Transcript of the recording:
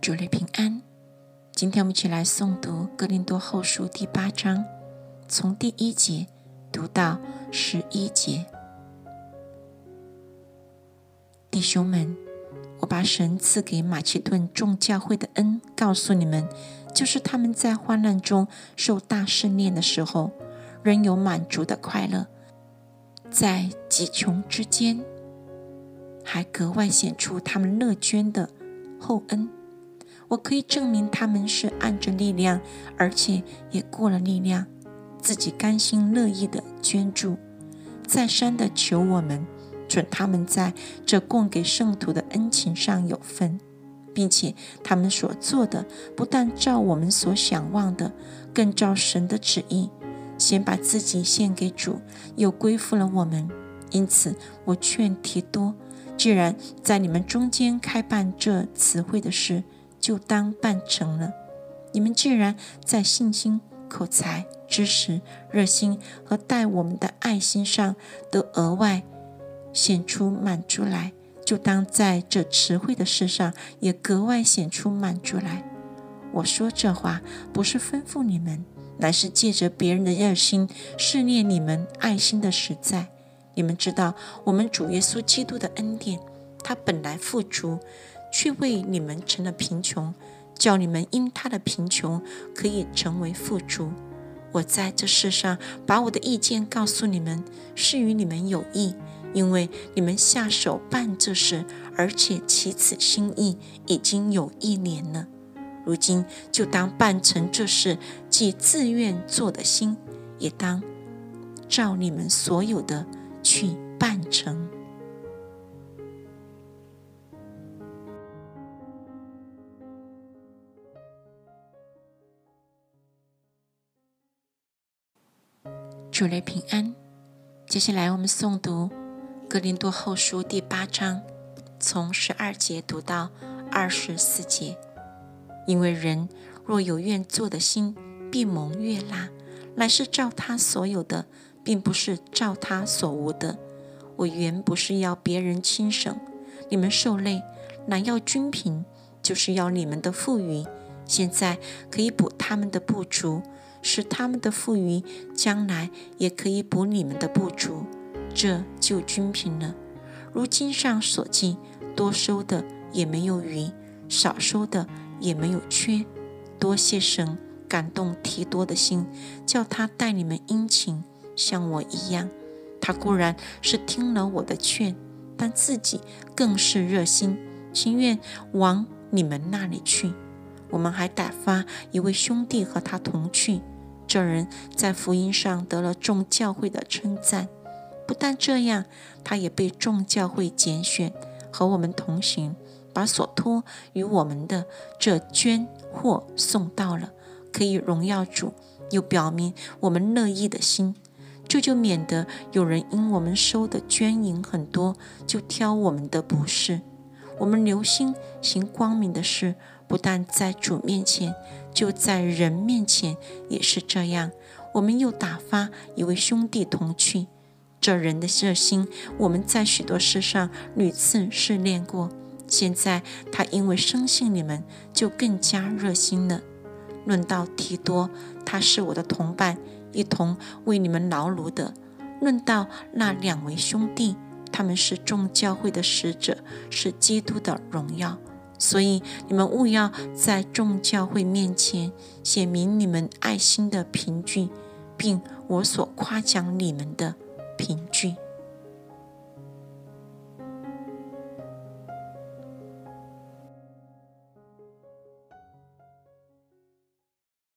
主内平安。今天我们一起来诵读《哥林多后书》第八章，从第一节读到十一节。弟兄们，我把神赐给马其顿众教会的恩告诉你们，就是他们在患难中受大试炼的时候，仍有满足的快乐；在极穷之间，还格外显出他们乐捐的厚恩。我可以证明他们是按着力量，而且也过了力量，自己甘心乐意的捐助，再三的求我们准他们在这供给圣徒的恩情上有份，并且他们所做的不但照我们所想望的，更照神的旨意，先把自己献给主，又归附了我们。因此，我劝提多，既然在你们中间开办这词汇的事，就当办成了。你们既然在信心、口才、知识、热心和待我们的爱心上都额外显出满足来，就当在这词汇的事上也格外显出满足来。我说这话不是吩咐你们，乃是借着别人的热心试炼你们爱心的实在。你们知道，我们主耶稣基督的恩典，他本来富足。却为你们成了贫穷，叫你们因他的贫穷可以成为富足。我在这世上把我的意见告诉你们，是与你们有益，因为你们下手办这事，而且起此心意已经有一年了。如今就当办成这事，既自愿做的心，也当照你们所有的去办成。主内平安。接下来我们诵读《格林多后书》第八章，从十二节读到二十四节。因为人若有愿做的心，必蒙悦纳，乃是照他所有的，并不是照他所无的。我原不是要别人轻省，你们受累，乃要均平，就是要你们的富余，现在可以补他们的不足。使他们的富余，将来也可以补你们的不足，这就均平了。如经上所记，多收的也没有余，少收的也没有缺。多谢神感动提多的心，叫他待你们殷勤，像我一样。他固然是听了我的劝，但自己更是热心，情愿往你们那里去。我们还打发一位兄弟和他同去。这人在福音上得了众教会的称赞，不但这样，他也被众教会拣选，和我们同行，把所托与我们的这捐货送到了，可以荣耀主，又表明我们乐意的心，这就免得有人因我们收的捐银很多，就挑我们的不是。我们留心行光明的事。不但在主面前，就在人面前也是这样。我们又打发一位兄弟同去，这人的热心，我们在许多事上屡次试炼过。现在他因为生信你们，就更加热心了。论到提多，他是我的同伴，一同为你们劳碌的。论到那两位兄弟，他们是众教会的使者，是基督的荣耀。所以你们务要在众教会面前写明你们爱心的凭据，并我所夸奖你们的凭据，